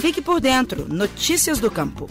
Fique por dentro. Notícias do Campo.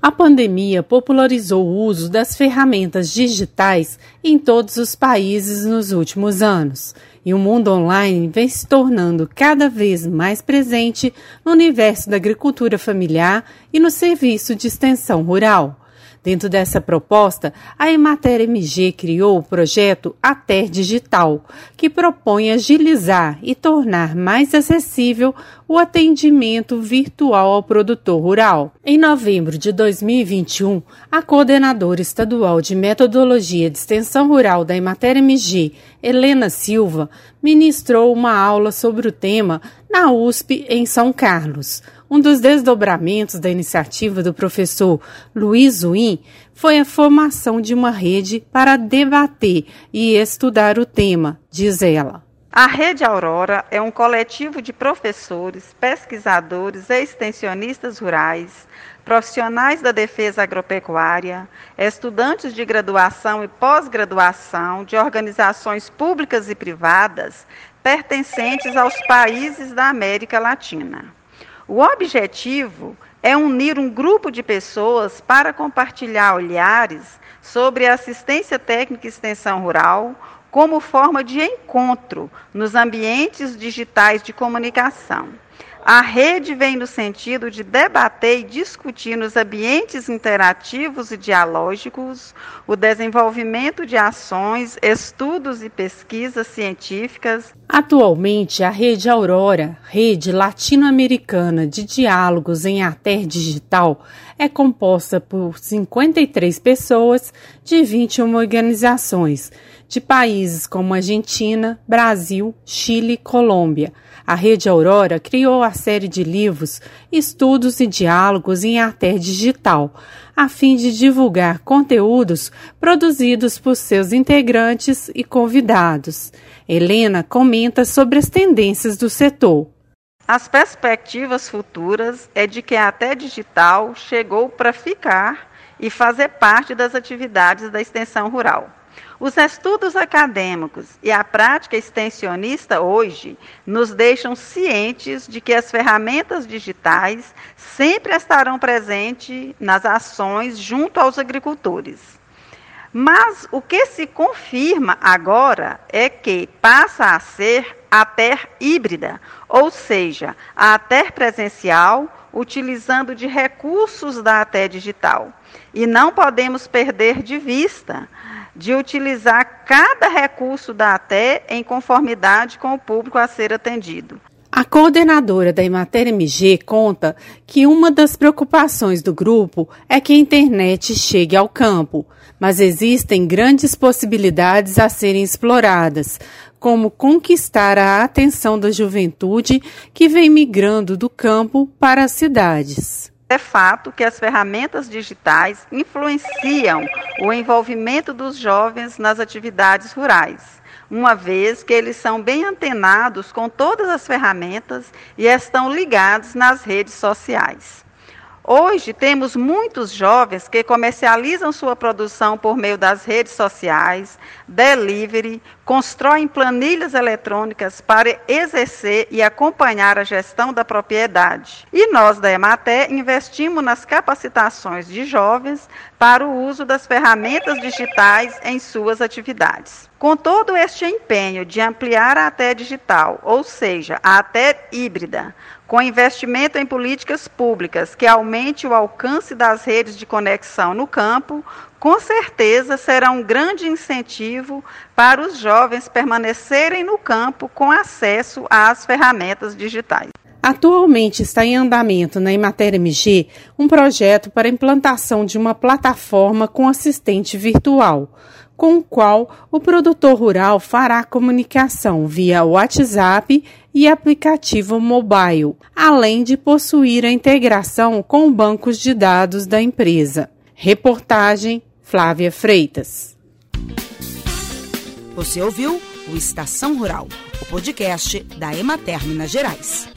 A pandemia popularizou o uso das ferramentas digitais em todos os países nos últimos anos, e o mundo online vem se tornando cada vez mais presente no universo da agricultura familiar e no serviço de extensão rural. Dentro dessa proposta, a Emater MG criou o projeto Ater Digital, que propõe agilizar e tornar mais acessível o atendimento virtual ao produtor rural. Em novembro de 2021, a coordenadora estadual de metodologia de extensão rural da Emater MG, Helena Silva, ministrou uma aula sobre o tema na USP em São Carlos. Um dos desdobramentos da iniciativa do professor Luiz Win foi a formação de uma rede para debater e estudar o tema, diz ela. A Rede Aurora é um coletivo de professores, pesquisadores e extensionistas rurais, profissionais da defesa agropecuária, estudantes de graduação e pós-graduação de organizações públicas e privadas pertencentes aos países da América Latina. O objetivo é unir um grupo de pessoas para compartilhar olhares sobre assistência técnica e extensão rural como forma de encontro nos ambientes digitais de comunicação. A rede vem no sentido de debater e discutir nos ambientes interativos e dialógicos o desenvolvimento de ações, estudos e pesquisas científicas. Atualmente, a Rede Aurora, rede latino-americana de diálogos em Ater Digital, é composta por 53 pessoas de 21 organizações de países como Argentina, Brasil, Chile e Colômbia. A Rede Aurora criou a série de livros Estudos e Diálogos em Ater Digital, a fim de divulgar conteúdos produzidos por seus integrantes e convidados. Helena comenta sobre as tendências do setor. As perspectivas futuras é de que a Até Digital chegou para ficar e fazer parte das atividades da extensão rural. Os estudos acadêmicos e a prática extensionista hoje nos deixam cientes de que as ferramentas digitais sempre estarão presentes nas ações junto aos agricultores. Mas o que se confirma agora é que passa a ser a TER híbrida, ou seja, a TER presencial utilizando de recursos da ATE digital. E não podemos perder de vista de utilizar cada recurso da ATE em conformidade com o público a ser atendido. A coordenadora da Imater MG conta que uma das preocupações do grupo é que a internet chegue ao campo, mas existem grandes possibilidades a serem exploradas, como conquistar a atenção da juventude que vem migrando do campo para as cidades. É fato que as ferramentas digitais influenciam o envolvimento dos jovens nas atividades rurais, uma vez que eles são bem antenados com todas as ferramentas e estão ligados nas redes sociais. Hoje temos muitos jovens que comercializam sua produção por meio das redes sociais, delivery, constroem planilhas eletrônicas para exercer e acompanhar a gestão da propriedade. E nós da Ematé investimos nas capacitações de jovens para o uso das ferramentas digitais em suas atividades. Com todo este empenho de ampliar a ATE digital, ou seja, a ATE híbrida, com investimento em políticas públicas que aumente o alcance das redes de conexão no campo, com certeza será um grande incentivo para os jovens permanecerem no campo com acesso às ferramentas digitais. Atualmente está em andamento na Emater MG um projeto para implantação de uma plataforma com assistente virtual com o qual o produtor rural fará comunicação via WhatsApp e aplicativo mobile, além de possuir a integração com bancos de dados da empresa. Reportagem Flávia Freitas. Você ouviu o Estação Rural, o podcast da Emater Minas Gerais.